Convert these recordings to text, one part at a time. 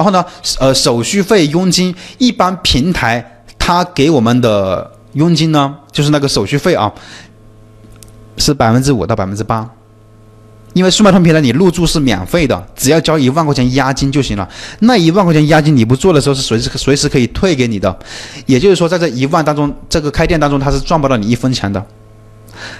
然后呢，呃，手续费、佣金，一般平台它给我们的佣金呢，就是那个手续费啊，是百分之五到百分之八。因为速卖通平台你入驻是免费的，只要交一万块钱押金就行了。那一万块钱押金你不做的时候是随时随时可以退给你的，也就是说在这一万当中，这个开店当中他是赚不到你一分钱的。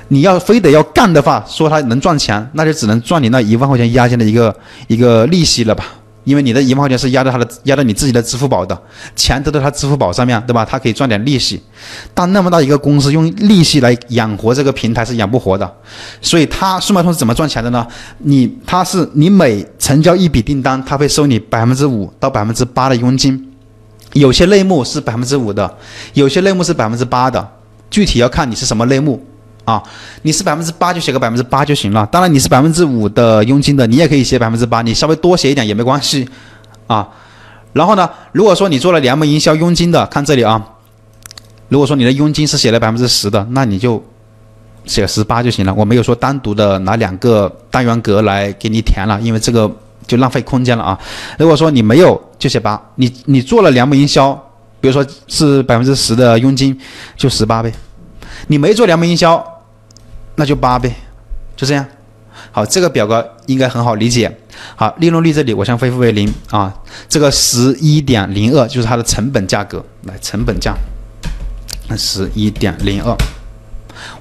你要非得要干的话，说他能赚钱，那就只能赚你那一万块钱押金的一个一个利息了吧？因为你的一万块钱是压在他的压在你自己的支付宝的钱都在他支付宝上面对吧？他可以赚点利息，但那么大一个公司用利息来养活这个平台是养不活的。所以他速卖通是怎么赚钱的呢？你他是你每成交一笔订单，他会收你百分之五到百分之八的佣金，有些类目是百分之五的，有些类目是百分之八的，具体要看你是什么类目。啊，你是百分之八就写个百分之八就行了。当然，你是百分之五的佣金的，你也可以写百分之八，你稍微多写一点也没关系啊。然后呢，如果说你做了联盟营销佣金的，看这里啊，如果说你的佣金是写了百分之十的，那你就写十八就行了。我没有说单独的拿两个单元格来给你填了，因为这个就浪费空间了啊。如果说你没有，就写八。你你做了联盟营销，比如说是百分之十的佣金，就十八呗。你没做联盟营销，那就八呗，就这样。好，这个表格应该很好理解。好，利润率这里我先恢复为零啊。这个十一点零二就是它的成本价格，来成本价，十一点零二。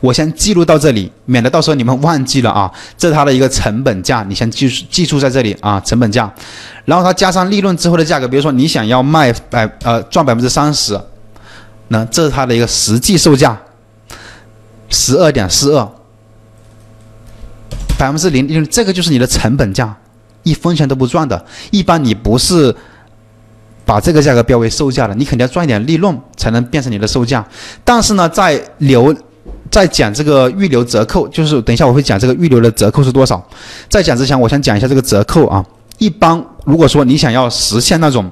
我先记录到这里，免得到时候你们忘记了啊。这是它的一个成本价，你先记记住在这里啊，成本价。然后它加上利润之后的价格，比如说你想要卖百呃赚百分之三十，那这是它的一个实际售价。十二点四二，百分之零利润，这个就是你的成本价，一分钱都不赚的。一般你不是把这个价格标为售价的，你肯定要赚一点利润才能变成你的售价。但是呢，在留在讲这个预留折扣，就是等一下我会讲这个预留的折扣是多少。在讲之前，我先讲一下这个折扣啊。一般如果说你想要实现那种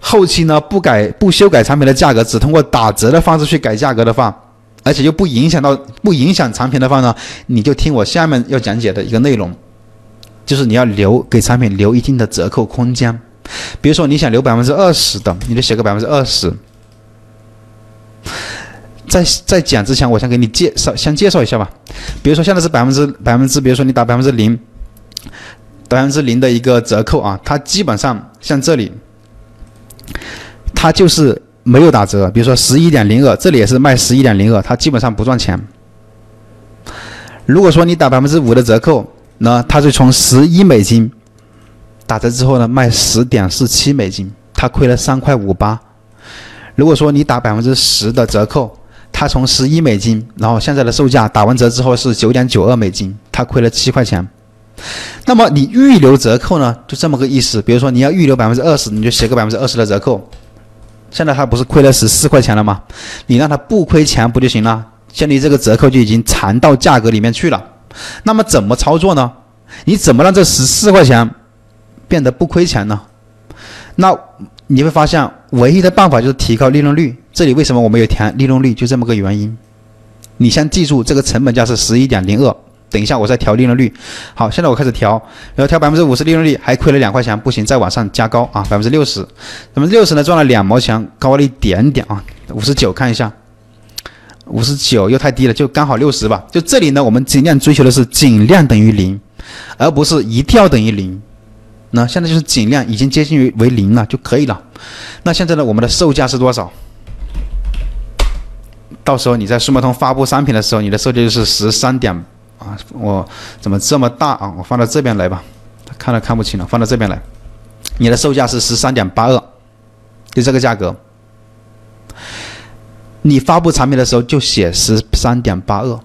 后期呢不改不修改产品的价格，只通过打折的方式去改价格的话。而且又不影响到不影响产品的话呢，你就听我下面要讲解的一个内容，就是你要留给产品留一定的折扣空间。比如说你想留百分之二十的，你就写个百分之二十。在在讲之前，我先给你介绍，先介绍一下吧。比如说现在是百分之百分之，比如说你打百分之零，百分之零的一个折扣啊，它基本上像这里，它就是。没有打折，比如说十一点零二，这里也是卖十一点零二，它基本上不赚钱。如果说你打百分之五的折扣，那它就从十一美金打折之后呢，卖十点四七美金，它亏了三块五八。如果说你打百分之十的折扣，它从十一美金，然后现在的售价打完折之后是九点九二美金，它亏了七块钱。那么你预留折扣呢，就这么个意思。比如说你要预留百分之二十，你就写个百分之二十的折扣。现在他不是亏了十四块钱了吗？你让他不亏钱不就行了？现在这个折扣就已经藏到价格里面去了。那么怎么操作呢？你怎么让这十四块钱变得不亏钱呢？那你会发现，唯一的办法就是提高利润率。这里为什么我们有填利润率？就这么个原因。你先记住，这个成本价是十一点零二。等一下，我再调利润率。好，现在我开始调，然后调百分之五十利润率，还亏了两块钱，不行，再往上加高啊，百分之六十，百分之六十呢赚了两毛钱，高了一点点啊，五十九，看一下，五十九又太低了，就刚好六十吧。就这里呢，我们尽量追求的是尽量等于零，而不是一定要等于零。那现在就是尽量已经接近于为零了就可以了。那现在呢，我们的售价是多少？到时候你在速卖通发布商品的时候，你的售价就是十三点。啊，我怎么这么大啊？我放到这边来吧，看都看不清了，放到这边来。你的售价是十三点八二，就这个价格。你发布产品的时候就写十三点八二，